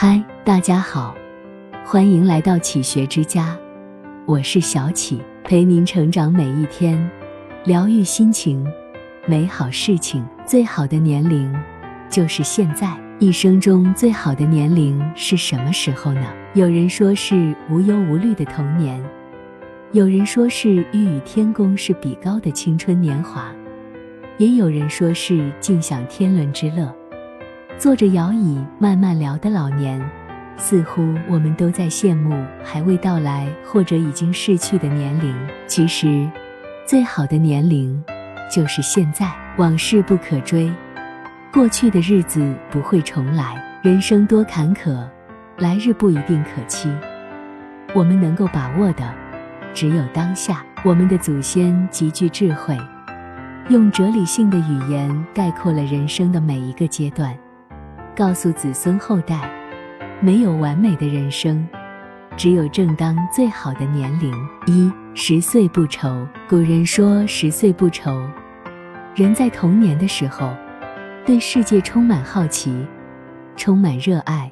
嗨，大家好，欢迎来到启学之家，我是小启，陪您成长每一天，疗愈心情，美好事情。最好的年龄就是现在。一生中最好的年龄是什么时候呢？有人说是无忧无虑的童年，有人说是欲与天公是比高的青春年华，也有人说是尽享天伦之乐。坐着摇椅慢慢聊的老年，似乎我们都在羡慕还未到来或者已经逝去的年龄。其实，最好的年龄就是现在。往事不可追，过去的日子不会重来。人生多坎坷，来日不一定可期。我们能够把握的，只有当下。我们的祖先极具智慧，用哲理性的语言概括了人生的每一个阶段。告诉子孙后代，没有完美的人生，只有正当最好的年龄。一十岁不愁。古人说十岁不愁，人在童年的时候，对世界充满好奇，充满热爱，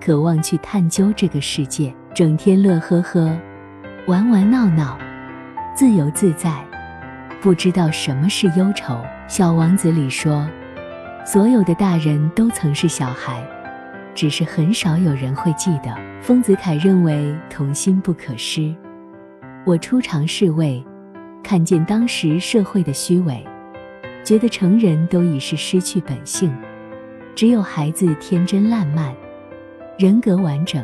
渴望去探究这个世界，整天乐呵呵，玩玩闹闹，自由自在，不知道什么是忧愁。小王子里说。所有的大人都曾是小孩，只是很少有人会记得。丰子恺认为童心不可失。我初尝侍卫，看见当时社会的虚伪，觉得成人都已是失去本性，只有孩子天真烂漫，人格完整，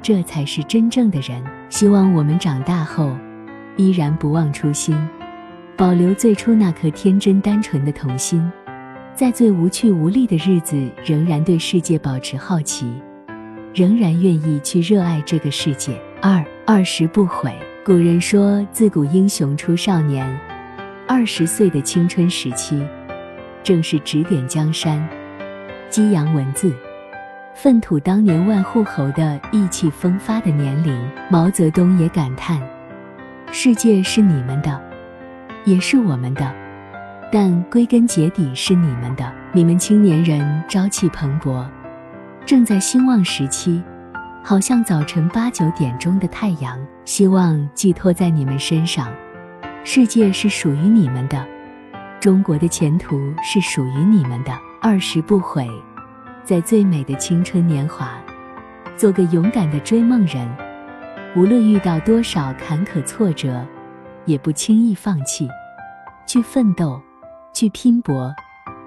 这才是真正的人。希望我们长大后，依然不忘初心，保留最初那颗天真单纯的童心。在最无趣无力的日子，仍然对世界保持好奇，仍然愿意去热爱这个世界。二二十不悔。古人说：“自古英雄出少年。”二十岁的青春时期，正是指点江山、激扬文字、粪土当年万户侯的意气风发的年龄。毛泽东也感叹：“世界是你们的，也是我们的。”但归根结底是你们的，你们青年人朝气蓬勃，正在兴旺时期，好像早晨八九点钟的太阳，希望寄托在你们身上。世界是属于你们的，中国的前途是属于你们的。二十不悔，在最美的青春年华，做个勇敢的追梦人，无论遇到多少坎坷挫折，也不轻易放弃，去奋斗。去拼搏，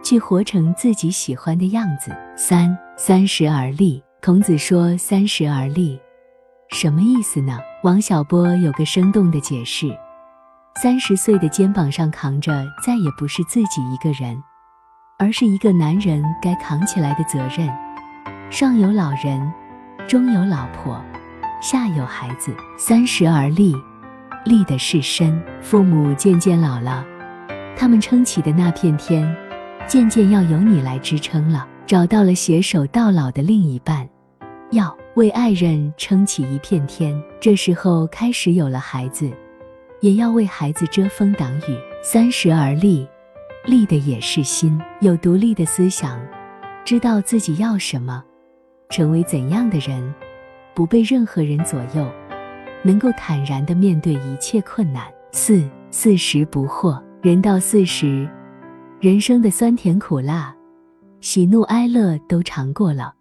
去活成自己喜欢的样子。三三十而立。孔子说：“三十而立，什么意思呢？”王小波有个生动的解释：三十岁的肩膀上扛着，再也不是自己一个人，而是一个男人该扛起来的责任。上有老人，中有老婆，下有孩子。三十而立，立的是身。父母渐渐老了。他们撑起的那片天，渐渐要由你来支撑了。找到了携手到老的另一半，要为爱人撑起一片天。这时候开始有了孩子，也要为孩子遮风挡雨。三十而立，立的也是心，有独立的思想，知道自己要什么，成为怎样的人，不被任何人左右，能够坦然地面对一切困难。四四十不惑。人到四十，人生的酸甜苦辣、喜怒哀乐都尝过了，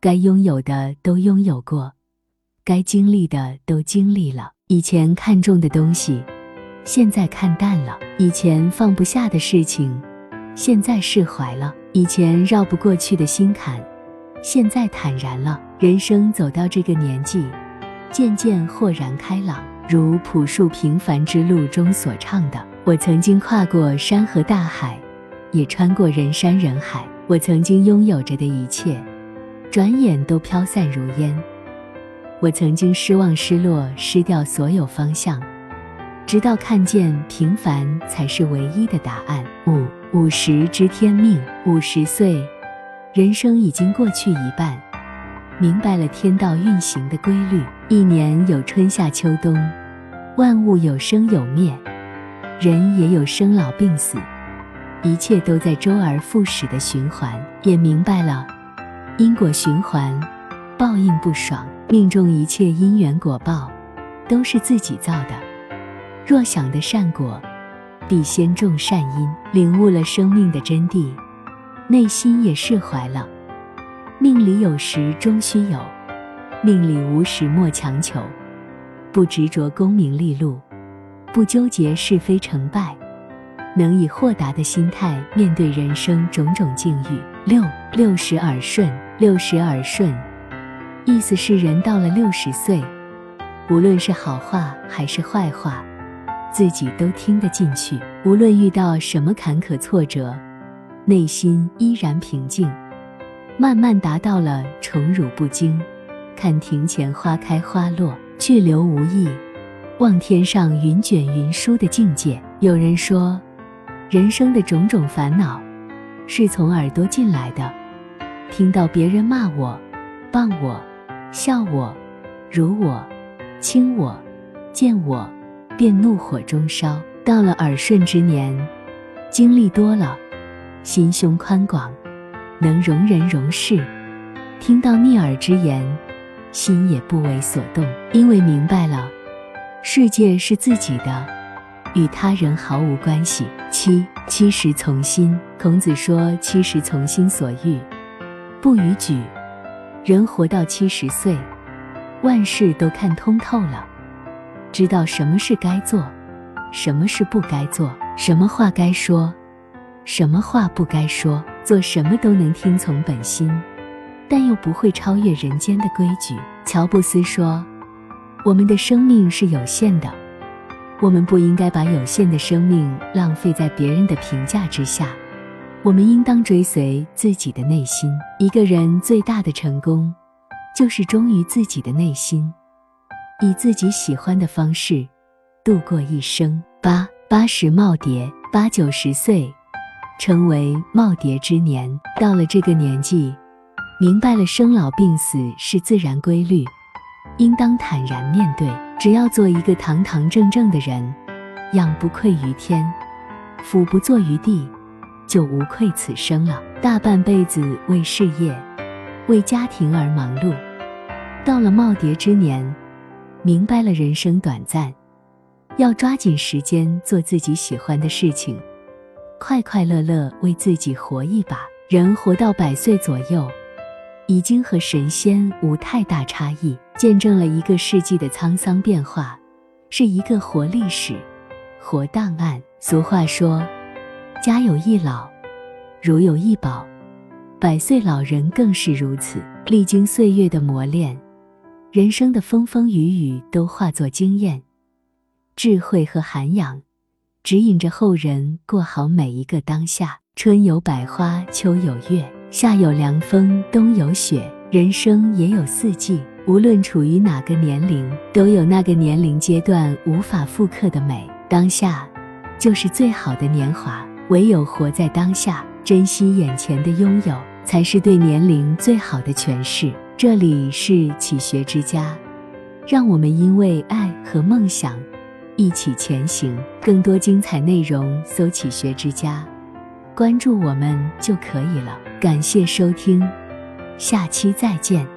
该拥有的都拥有过，该经历的都经历了。以前看重的东西，现在看淡了；以前放不下的事情，现在释怀了；以前绕不过去的心坎，现在坦然了。人生走到这个年纪，渐渐豁然开朗，如《朴树平凡之路》中所唱的。我曾经跨过山和大海，也穿过人山人海。我曾经拥有着的一切，转眼都飘散如烟。我曾经失望、失落、失掉所有方向，直到看见平凡才是唯一的答案。五五十知天命，五十岁，人生已经过去一半，明白了天道运行的规律。一年有春夏秋冬，万物有生有灭。人也有生老病死，一切都在周而复始的循环，也明白了因果循环报应不爽。命中一切因缘果报，都是自己造的。若想得善果，必先种善因。领悟了生命的真谛，内心也释怀了。命里有时终须有，命里无时莫强求。不执着功名利禄，不纠结是非成败，能以豁达的心态面对人生种种境遇。六六十耳顺，六十耳顺。意思是，人到了六十岁，无论是好话还是坏话，自己都听得进去。无论遇到什么坎坷挫折，内心依然平静，慢慢达到了宠辱不惊，看庭前花开花落，去留无意，望天上云卷云舒的境界。有人说，人生的种种烦恼，是从耳朵进来的，听到别人骂我，谤我。笑我，辱我，轻我，贱我，便怒火中烧。到了耳顺之年，经历多了，心胸宽广，能容人容事。听到逆耳之言，心也不为所动，因为明白了，世界是自己的，与他人毫无关系。七七十从心，孔子说：“七十从心所欲，不逾矩。”人活到七十岁，万事都看通透了，知道什么是该做，什么是不该做，什么话该说，什么话不该说，做什么都能听从本心，但又不会超越人间的规矩。乔布斯说：“我们的生命是有限的，我们不应该把有限的生命浪费在别人的评价之下。”我们应当追随自己的内心。一个人最大的成功，就是忠于自己的内心，以自己喜欢的方式度过一生。八八十耄耋，八九十岁，称为耄耋之年。到了这个年纪，明白了生老病死是自然规律，应当坦然面对。只要做一个堂堂正正的人，仰不愧于天，俯不怍于地。就无愧此生了。大半辈子为事业、为家庭而忙碌，到了耄耋之年，明白了人生短暂，要抓紧时间做自己喜欢的事情，快快乐乐为自己活一把。人活到百岁左右，已经和神仙无太大差异，见证了一个世纪的沧桑变化，是一个活历史、活档案。俗话说。家有一老，如有一宝，百岁老人更是如此。历经岁月的磨练，人生的风风雨雨都化作经验、智慧和涵养，指引着后人过好每一个当下。春有百花，秋有月，夏有凉风，冬有雪。人生也有四季，无论处于哪个年龄，都有那个年龄阶段无法复刻的美。当下，就是最好的年华。唯有活在当下，珍惜眼前的拥有，才是对年龄最好的诠释。这里是启学之家，让我们因为爱和梦想一起前行。更多精彩内容，搜“启学之家”，关注我们就可以了。感谢收听，下期再见。